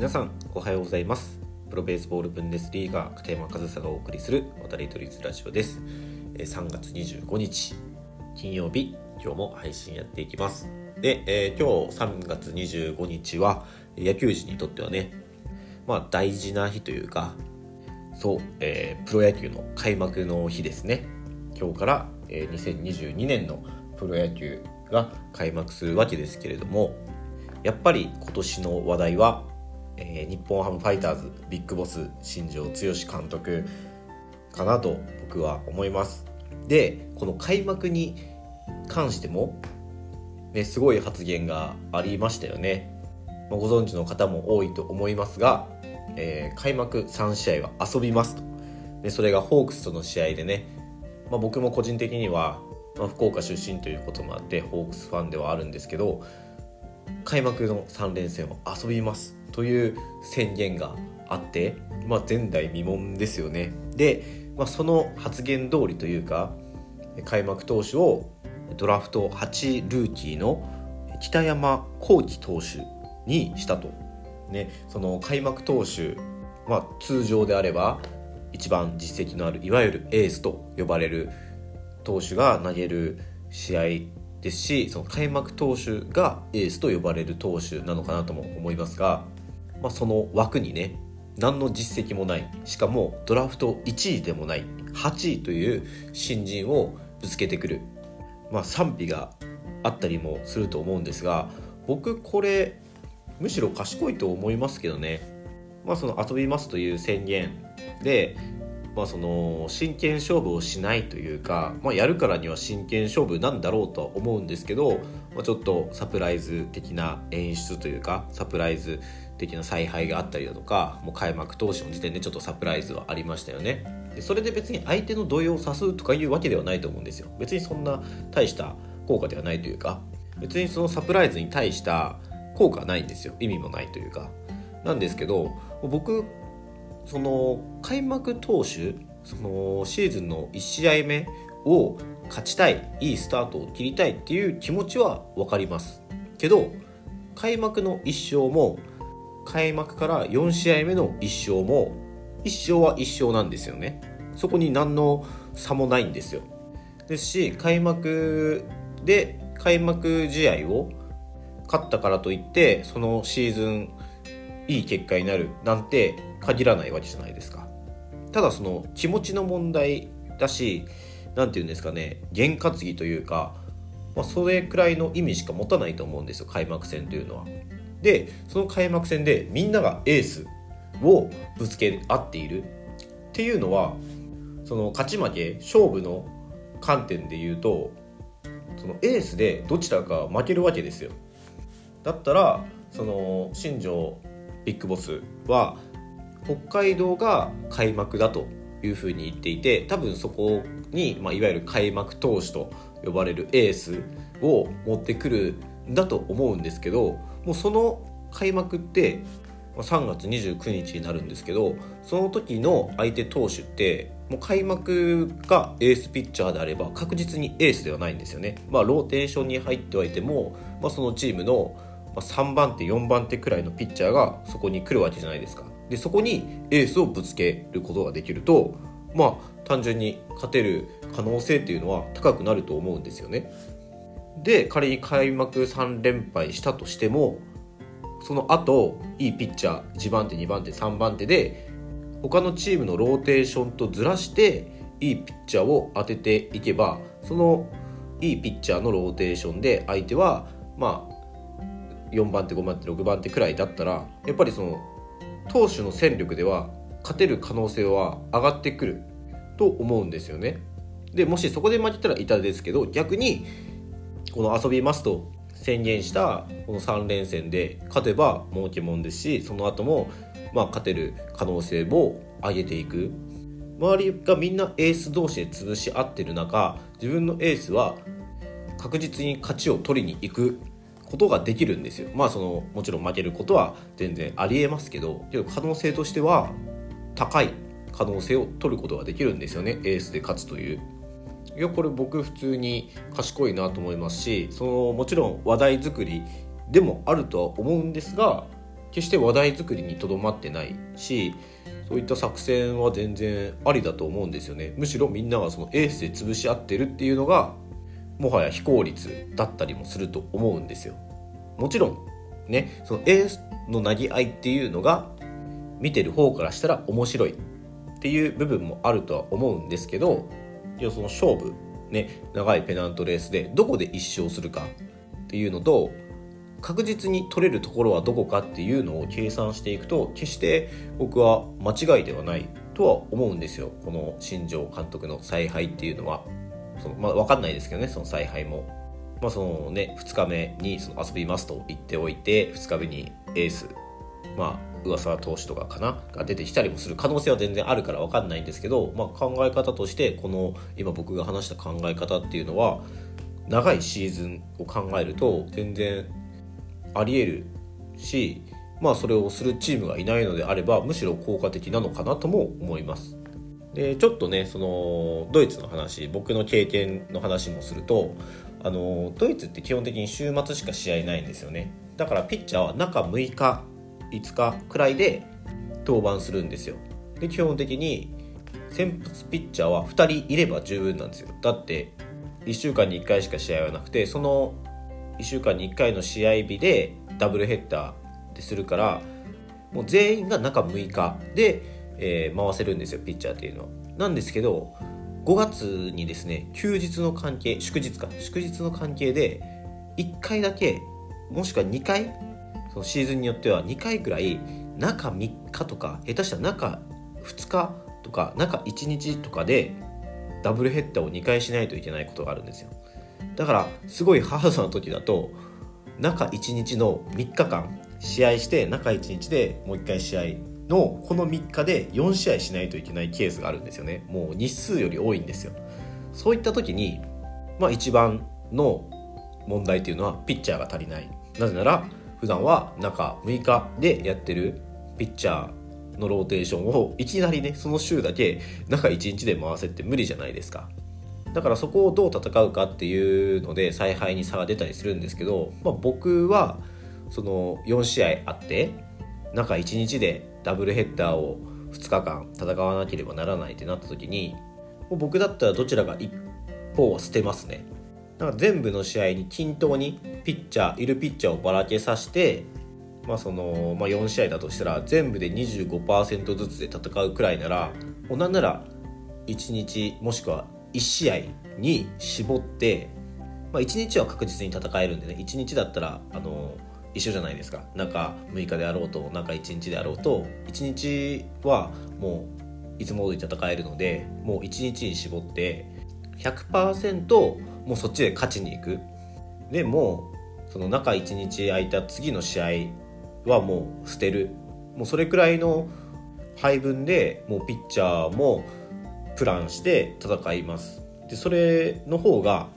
皆さんおはようございます。プロベースボールブンデスリーガー片山和沙がお送りする渡り鳥ラジオです。3月25日金曜日今日も配信やっていきます。で、えー、今日3月25日は野球児にとってはねまあ大事な日というかそう、えー、プロ野球の開幕の日ですね。今日から、えー、2022年のプロ野球が開幕するわけですけれどもやっぱり今年の話題は、えー、日本ハムファイターズビッグボス新庄剛志監督かなと僕は思います。でこの開幕に関しても、ね、すごい発言がありましたよね、ま、ご存知の方も多いと思いますが、えー、開幕3試合は遊びますと。でそれがホークスとの試合でね、まあ、僕も個人的には、まあ、福岡出身ということもあってホークスファンではあるんですけど開幕の3連戦を遊びます。という宣言があって、まあ、前代未聞ですよね。で、まあ、その発言通りというか開幕投手をドラフト8ルーキーの北山幸輝投手にしたと。ね、その開幕投手、まあ、通常であれば一番実績のあるいわゆるエースと呼ばれる投手が投げる試合ですしその開幕投手がエースと呼ばれる投手なのかなとも思いますが、まあ、その枠にね何の実績もないしかもドラフト1位でもない8位という新人をぶつけてくる、まあ、賛否があったりもすると思うんですが僕これむしろ賢いと思いますけどね、まあ、その遊びますという宣言でまあ、その真剣勝負をしないというか、まあ、やるからには真剣勝負なんだろうとは思うんですけど、まあ、ちょっとサプライズ的な演出というかサプライズ的な采配があったりだとかもう開幕投手の時点でちょっとサプライズはありましたよね。でそれで別に相手の動揺を誘うとかいうわけではないと思うんですよ。別にそんな大した効果ではないというか別にそのサプライズに対した効果はないんですよ。意味もないというか。なんですけど僕その開幕投手そのシーズンの1試合目を勝ちたいいいスタートを切りたいっていう気持ちは分かります。けど開幕の1勝も開幕から4試合目の1勝も1勝は1勝なんですよね。そこに何の差もないんですよ。ですし開幕で開幕試合を勝ったからといってそのシーズンいい結果になるなんて限らないわけじゃないですか。ただその気持ちの問題だし何て言うんですかね験担ぎというか、まあ、それくらいの意味しか持たないと思うんですよ開幕戦というのは。でその開幕戦でみんながエースをぶつけ合っているっていうのはその勝ち負け勝負の観点で言うとそのエースでどちらか負けるわけですよ。だったらその新庄ビッグボスは北海道が開幕だというふうに言っていて多分そこに、まあ、いわゆる開幕投手と呼ばれるエースを持ってくるんだと思うんですけどもうその開幕って3月29日になるんですけどその時の相手投手ってもう開幕がエースピッチャーであれば確実にエースではないんですよね。まあ、ローテーションに入ってはいても、まあ、そのチームの3番手4番手くらいのピッチャーがそこに来るわけじゃないですか。でそこにエースをぶつけることができるとまあ単純に勝てる可能性っていうのは高くなると思うんですよね。で仮に開幕3連敗したとしてもその後いいピッチャー1番手2番手3番手で他のチームのローテーションとずらしていいピッチャーを当てていけばそのいいピッチャーのローテーションで相手はまあ4番手5番手6番手くらいだったらやっぱりその投手の戦力では勝てる可能性は上がってくると思うんですよね。でもしそこで負けたら痛いですけど逆にこの遊びますと宣言したこの3連戦で勝てば儲けもんですしその後もまあ勝てる可能性も上げていく。周りがみんなエース同士で潰し合ってる中自分のエースは確実に勝ちを取りに行くことができるんですよ。まあそのもちろん負けることは全然ありえますけどけど可能性としては高い可能性を取ることができるんですよね。エースで勝つという。いやこれ僕普通に賢いなと思いますしそのもちろん話題作りでもあるとは思うんですが決して話題作りにとどまってないしそういった作戦は全然ありだと思うんですよね。むしろみんながそのエースで潰し合ってるっていうのがもはや非効率だったりもすると思うんですよ。もちろんねそのエースの投げ合いっていうのが見てる方からしたら面白いっていう部分もあるとは思うんですけどいやその勝負ね長いペナントレースでどこで1勝するかっていうのと確実に取れるところはどこかっていうのを計算していくと決して僕は間違いではないとは思うんですよ。この新庄監督の采配っていうのは。その、まあ、分かんないですけどねその采配も。まあそのね、2日目にその遊びますと言っておいて2日目にエース、まあ、噂投手とかかなが出てきたりもする可能性は全然あるから分かんないんですけど、まあ、考え方としてこの今僕が話した考え方っていうのは長いシーズンを考えると全然ありえるしまあそれをするチームがいないのであればむしろ効果的なのかなとも思います。でちょっとねそのドイツの話僕の経験の話もするとあのドイツって基本的に週末しか試合ないんですよねだからピッチャーは中6日5日くらいで登板するんですよ。で基本的に先発ピッチャーは2人いれば十分なんですよ。だって1週間に1回しか試合はなくてその1週間に1回の試合日でダブルヘッダーでするからもう全員が中6日で、えー、回せるんですよピッチャーっていうのは。なんですけど5月にですね休日の関係祝日か。祝日の関係で1回だけもしくは2回そのシーズンによっては2回ぐらい中3日とか下手したら中2日とか中1日とかでダブルヘッダーを2回しないといけないことがあるんですよ。だからすごいハードな時だと中1日の3日間試合して中1日でもう1回試合のこの3日で4試合しないといけないケースがあるんですよね。もう日数より多いんですよ。そういった時にまあ一番の問題っていうのはピッチャーが足りない。なぜなら普段は中6日でやってるピッチャーのローテーションをいきなりねその週だけ中1日で回せって無理じゃないですか。だからそこをどう戦うかっていうので采配に差が出たりするんですけど、まあ、僕はその4試合あって中1日でダブルヘッダーを2日間戦わなければならないってなった時にもう僕だったらどちらか一方は捨てますね。だか全部の試合に均等にピッチャーいるピッチャーをばらけさせてまあそのまあ、4試合だとしたら全部で25%ずつで戦うくらいならもうなんなら1日もしくは1試合に絞って、まあ、1日は確実に戦えるんでね1日だったらあの一緒じゃないですか。中6日であろうと中1日であろうと1日はもういつも通り戦えるのでもう1日に絞って100%もうそっちで勝ちに行く。でもその中1日空いた次の試合はもう捨てる。もうそれくらいの配分でもうピッチャーもプランして戦います。でそれの方が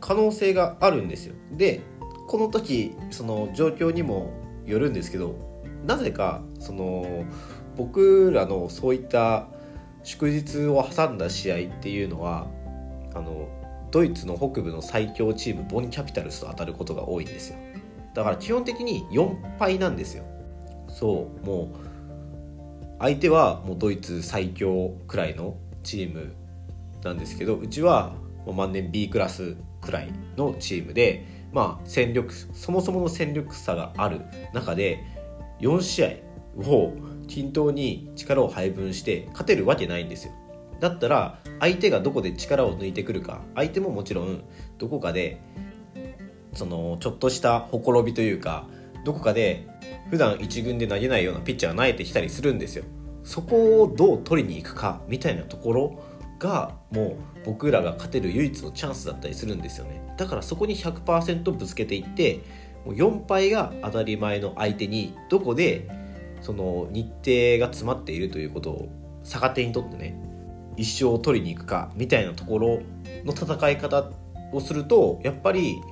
可能性があるんですよ。でこの時その状況にもよるんですけどなぜかその僕らのそういった祝日を挟んだ試合っていうのはあのドイツの北部の最強チームボンキャピタルスと当たることが多いんですよ。だから基本的に4敗なんですよ。そうもう相手はもうドイツ最強くらいのチームなんですけどうちは万年 B クラスくらいのチームで、まあ、戦力そもそもの戦力差がある中で4試合を均等に力を配分して勝てるわけないんですよ。だったら相手がどこで力を抜いてくるか相手ももちろんどこかでそのちょっとしたほころびというかどこかで普段1軍で投げないようなピッチャーが投げてきたりするんですよ。そこをどう取りに行くかみたいなところがもう僕らが勝てる唯一のチャンスだったりするんですよね。だからそこに100%ぶつけていってもう4敗が当たり前の相手にどこでその日程が詰まっているということを逆手にとってね一生を取りに行くかみたいなところの戦い方をするとやっぱり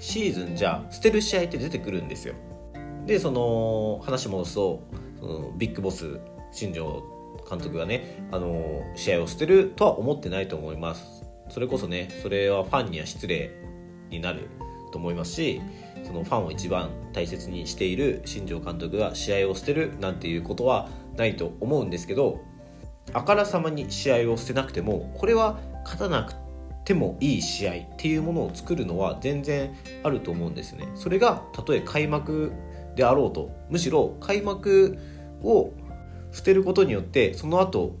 シーズンじゃ捨てる試合って出てくるんですよ。でその話戻すとそのビッグボス新庄監督がねあの試合を捨てるとは思ってないと思います。それこそねそれはファンには失礼になると思いますしそのファンを一番大切にしている新庄監督が試合を捨てるなんていうことはないと思うんですけどあからさまに試合を捨てなくてもこれは勝たなくてもいい試合っていうものを作るのは全然あると思うんですね。それがたとえ開幕であろうとむしろ開幕を捨てることによってその後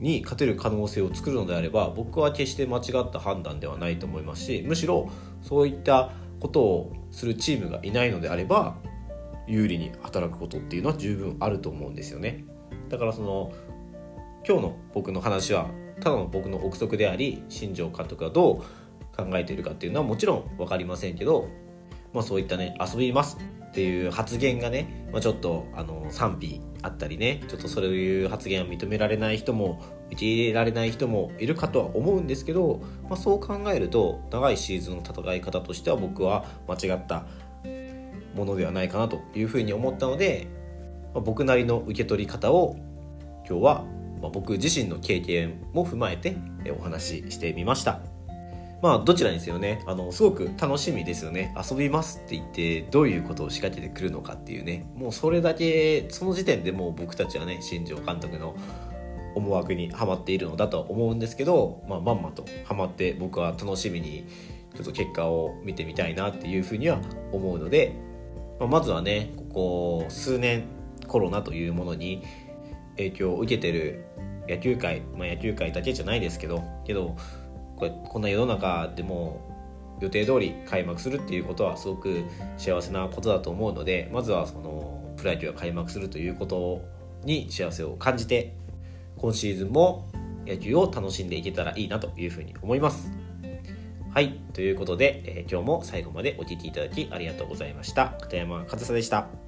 に勝てる可能性を作るのであれば僕は決して間違った判断ではないと思いますしむしろそういったことをするチームがいないのであれば有利に働くことっていうのは十分あると思うんですよねだからその今日の僕の話はただの僕の憶測であり新庄監督がどう考えているかっていうのはもちろん分かりませんけど、まあ、そういったね遊びますっていう発言がね、まあ、ちょっとあの賛否あったりねちょっとそういう発言を認められない人も受け入れられない人もいるかとは思うんですけど、まあ、そう考えると長いシーズンの戦い方としては僕は間違ったものではないかなというふうに思ったので、まあ、僕なりの受け取り方を今日はま僕自身の経験も踏まえてお話ししてみました。まあどちらにせよねあのすごく楽しみですよね遊びますって言ってどういうことを仕掛けてくるのかっていうねもうそれだけその時点でもう僕たちはね新庄監督の思惑にはまっているのだと思うんですけど、まあ、まんまとはまって僕は楽しみにちょっと結果を見てみたいなっていうふうには思うので、まあ、まずはねここ数年コロナというものに影響を受けてる野球界、まあ、野球界だけじゃないですけどけどこれこんな世の中でも予定通り開幕するっていうことはすごく幸せなことだと思うのでまずはそのプロ野球が開幕するということに幸せを感じて今シーズンも野球を楽しんでいけたらいいなというふうに思います。はい。ということで、えー、今日も最後までお聴きいただきありがとうございました。片山和沙でした。